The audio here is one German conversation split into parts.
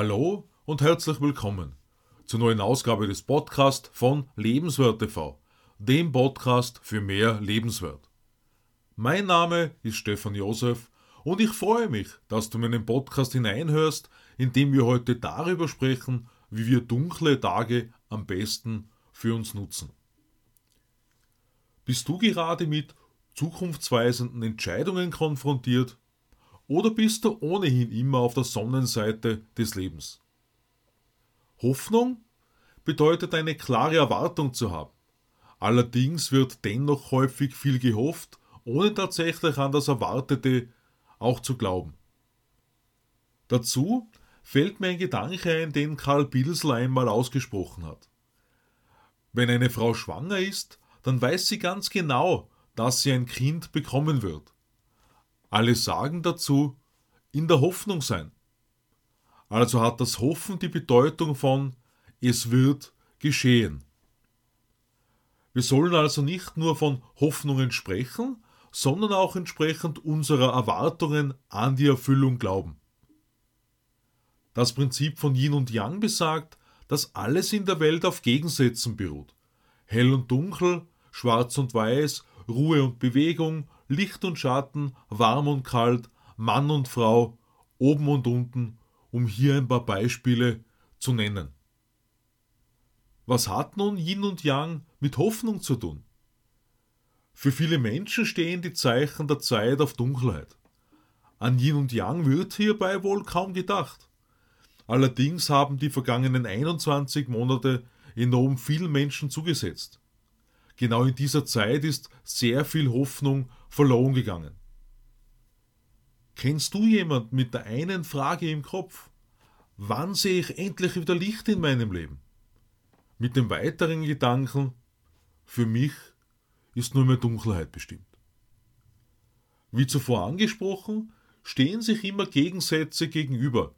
Hallo und herzlich willkommen zur neuen Ausgabe des Podcasts von Lebenswert TV, dem Podcast für mehr Lebenswert. Mein Name ist Stefan Josef und ich freue mich, dass du meinen Podcast hineinhörst, in dem wir heute darüber sprechen, wie wir dunkle Tage am besten für uns nutzen. Bist du gerade mit zukunftsweisenden Entscheidungen konfrontiert oder bist du ohnehin immer auf der Sonnenseite des Lebens? Hoffnung bedeutet eine klare Erwartung zu haben. Allerdings wird dennoch häufig viel gehofft, ohne tatsächlich an das Erwartete auch zu glauben. Dazu fällt mir ein Gedanke ein, den Karl Bilsler einmal ausgesprochen hat. Wenn eine Frau schwanger ist, dann weiß sie ganz genau, dass sie ein Kind bekommen wird. Alle sagen dazu, in der Hoffnung sein. Also hat das Hoffen die Bedeutung von es wird geschehen. Wir sollen also nicht nur von Hoffnungen sprechen, sondern auch entsprechend unserer Erwartungen an die Erfüllung glauben. Das Prinzip von Yin und Yang besagt, dass alles in der Welt auf Gegensätzen beruht. Hell und Dunkel, Schwarz und Weiß, Ruhe und Bewegung, Licht und Schatten, warm und kalt, Mann und Frau, oben und unten, um hier ein paar Beispiele zu nennen. Was hat nun Yin und Yang mit Hoffnung zu tun? Für viele Menschen stehen die Zeichen der Zeit auf Dunkelheit. An Yin und Yang wird hierbei wohl kaum gedacht. Allerdings haben die vergangenen 21 Monate enorm vielen Menschen zugesetzt. Genau in dieser Zeit ist sehr viel Hoffnung verloren gegangen. Kennst du jemand mit der einen Frage im Kopf? Wann sehe ich endlich wieder Licht in meinem Leben? Mit dem weiteren Gedanken, für mich ist nur mehr Dunkelheit bestimmt. Wie zuvor angesprochen, stehen sich immer Gegensätze gegenüber.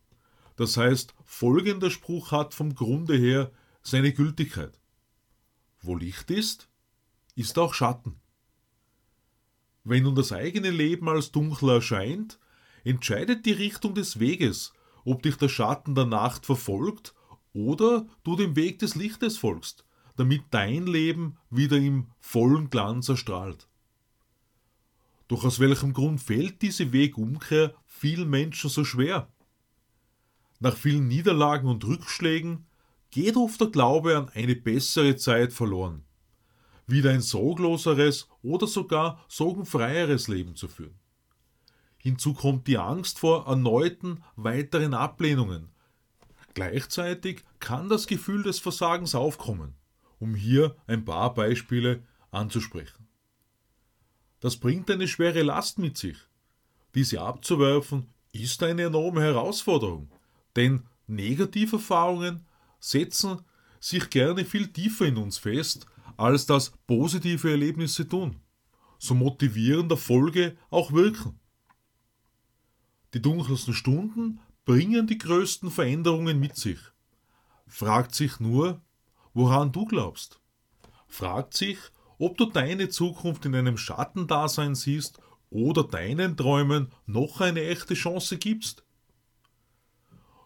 Das heißt, folgender Spruch hat vom Grunde her seine Gültigkeit. Wo Licht ist, ist auch Schatten. Wenn nun das eigene Leben als dunkel erscheint, entscheidet die Richtung des Weges, ob dich der Schatten der Nacht verfolgt oder du dem Weg des Lichtes folgst, damit dein Leben wieder im vollen Glanz erstrahlt. Doch aus welchem Grund fällt diese Wegumkehr vielen Menschen so schwer? Nach vielen Niederlagen und Rückschlägen geht oft der Glaube an eine bessere Zeit verloren wieder ein sorgloseres oder sogar sorgenfreieres Leben zu führen. Hinzu kommt die Angst vor erneuten weiteren Ablehnungen. Gleichzeitig kann das Gefühl des Versagens aufkommen, um hier ein paar Beispiele anzusprechen. Das bringt eine schwere Last mit sich. Diese abzuwerfen ist eine enorme Herausforderung, denn Negativerfahrungen setzen sich gerne viel tiefer in uns fest als das positive Erlebnisse tun, so motivierender Folge auch wirken. Die dunkelsten Stunden bringen die größten Veränderungen mit sich. Fragt sich nur, woran du glaubst. Fragt sich, ob du deine Zukunft in einem Schattendasein siehst oder deinen Träumen noch eine echte Chance gibst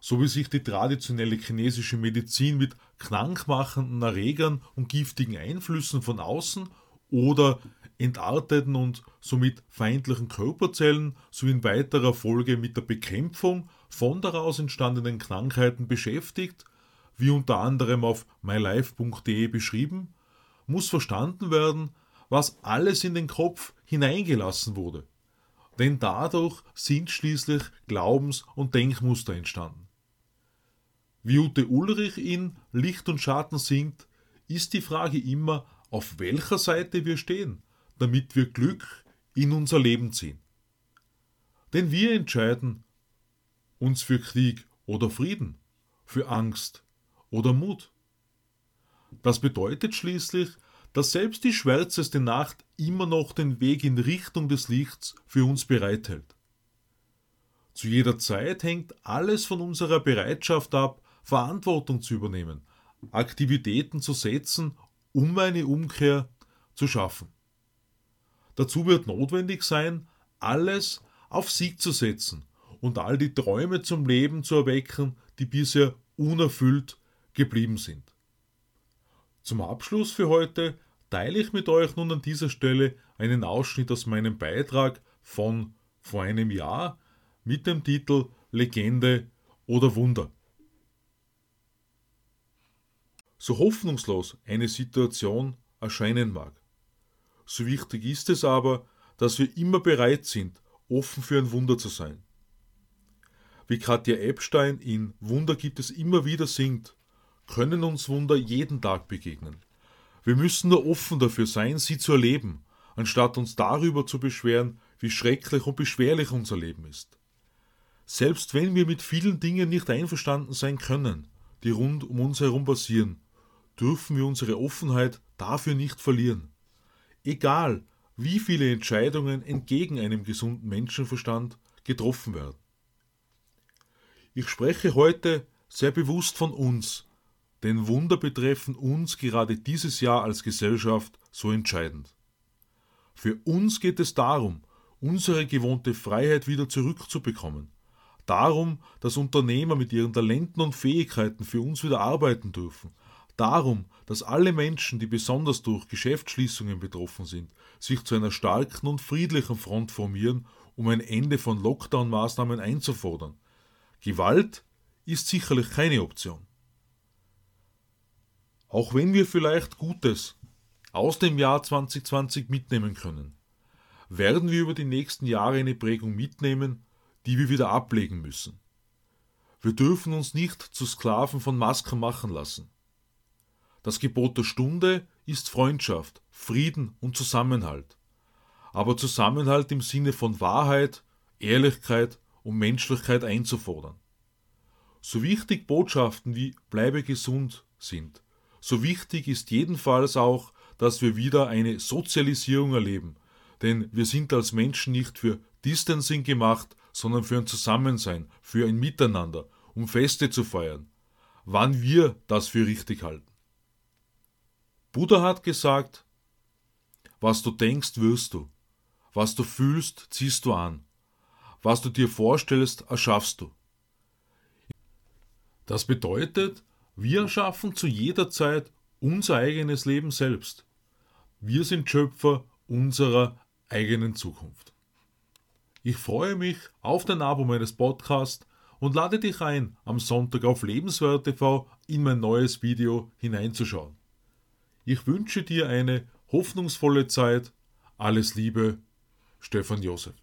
so wie sich die traditionelle chinesische Medizin mit krankmachenden Erregern und giftigen Einflüssen von außen oder entarteten und somit feindlichen Körperzellen sowie in weiterer Folge mit der Bekämpfung von daraus entstandenen Krankheiten beschäftigt, wie unter anderem auf mylife.de beschrieben, muss verstanden werden, was alles in den Kopf hineingelassen wurde. Denn dadurch sind schließlich Glaubens- und Denkmuster entstanden. Wie Ute Ulrich in Licht und Schatten singt, ist die Frage immer, auf welcher Seite wir stehen, damit wir Glück in unser Leben ziehen. Denn wir entscheiden uns für Krieg oder Frieden, für Angst oder Mut. Das bedeutet schließlich, dass selbst die schwärzeste Nacht immer noch den Weg in Richtung des Lichts für uns bereithält. Zu jeder Zeit hängt alles von unserer Bereitschaft ab, Verantwortung zu übernehmen, Aktivitäten zu setzen, um eine Umkehr zu schaffen. Dazu wird notwendig sein, alles auf Sieg zu setzen und all die Träume zum Leben zu erwecken, die bisher unerfüllt geblieben sind. Zum Abschluss für heute teile ich mit euch nun an dieser Stelle einen Ausschnitt aus meinem Beitrag von vor einem Jahr mit dem Titel Legende oder Wunder. So hoffnungslos eine Situation erscheinen mag. So wichtig ist es aber, dass wir immer bereit sind, offen für ein Wunder zu sein. Wie Katja Epstein in Wunder gibt es immer wieder singt, können uns Wunder jeden Tag begegnen. Wir müssen nur offen dafür sein, sie zu erleben, anstatt uns darüber zu beschweren, wie schrecklich und beschwerlich unser Leben ist. Selbst wenn wir mit vielen Dingen nicht einverstanden sein können, die rund um uns herum passieren, dürfen wir unsere Offenheit dafür nicht verlieren. Egal, wie viele Entscheidungen entgegen einem gesunden Menschenverstand getroffen werden. Ich spreche heute sehr bewusst von uns, denn Wunder betreffen uns gerade dieses Jahr als Gesellschaft so entscheidend. Für uns geht es darum, unsere gewohnte Freiheit wieder zurückzubekommen. Darum, dass Unternehmer mit ihren Talenten und Fähigkeiten für uns wieder arbeiten dürfen, darum, dass alle Menschen, die besonders durch Geschäftsschließungen betroffen sind, sich zu einer starken und friedlichen Front formieren, um ein Ende von Lockdown-Maßnahmen einzufordern. Gewalt ist sicherlich keine Option. Auch wenn wir vielleicht Gutes aus dem Jahr 2020 mitnehmen können, werden wir über die nächsten Jahre eine Prägung mitnehmen, die wir wieder ablegen müssen. Wir dürfen uns nicht zu Sklaven von Masken machen lassen. Das Gebot der Stunde ist Freundschaft, Frieden und Zusammenhalt. Aber Zusammenhalt im Sinne von Wahrheit, Ehrlichkeit und Menschlichkeit einzufordern. So wichtig Botschaften wie bleibe gesund sind, so wichtig ist jedenfalls auch, dass wir wieder eine Sozialisierung erleben, denn wir sind als Menschen nicht für Distancing gemacht, sondern für ein Zusammensein, für ein Miteinander, um Feste zu feiern, wann wir das für richtig halten. Buddha hat gesagt, was du denkst, wirst du. Was du fühlst, ziehst du an. Was du dir vorstellst, erschaffst du. Das bedeutet, wir erschaffen zu jeder Zeit unser eigenes Leben selbst. Wir sind Schöpfer unserer eigenen Zukunft. Ich freue mich auf den Abo meines Podcasts und lade dich ein, am Sonntag auf Lebenswert TV in mein neues Video hineinzuschauen. Ich wünsche dir eine hoffnungsvolle Zeit. Alles Liebe, Stefan Josef.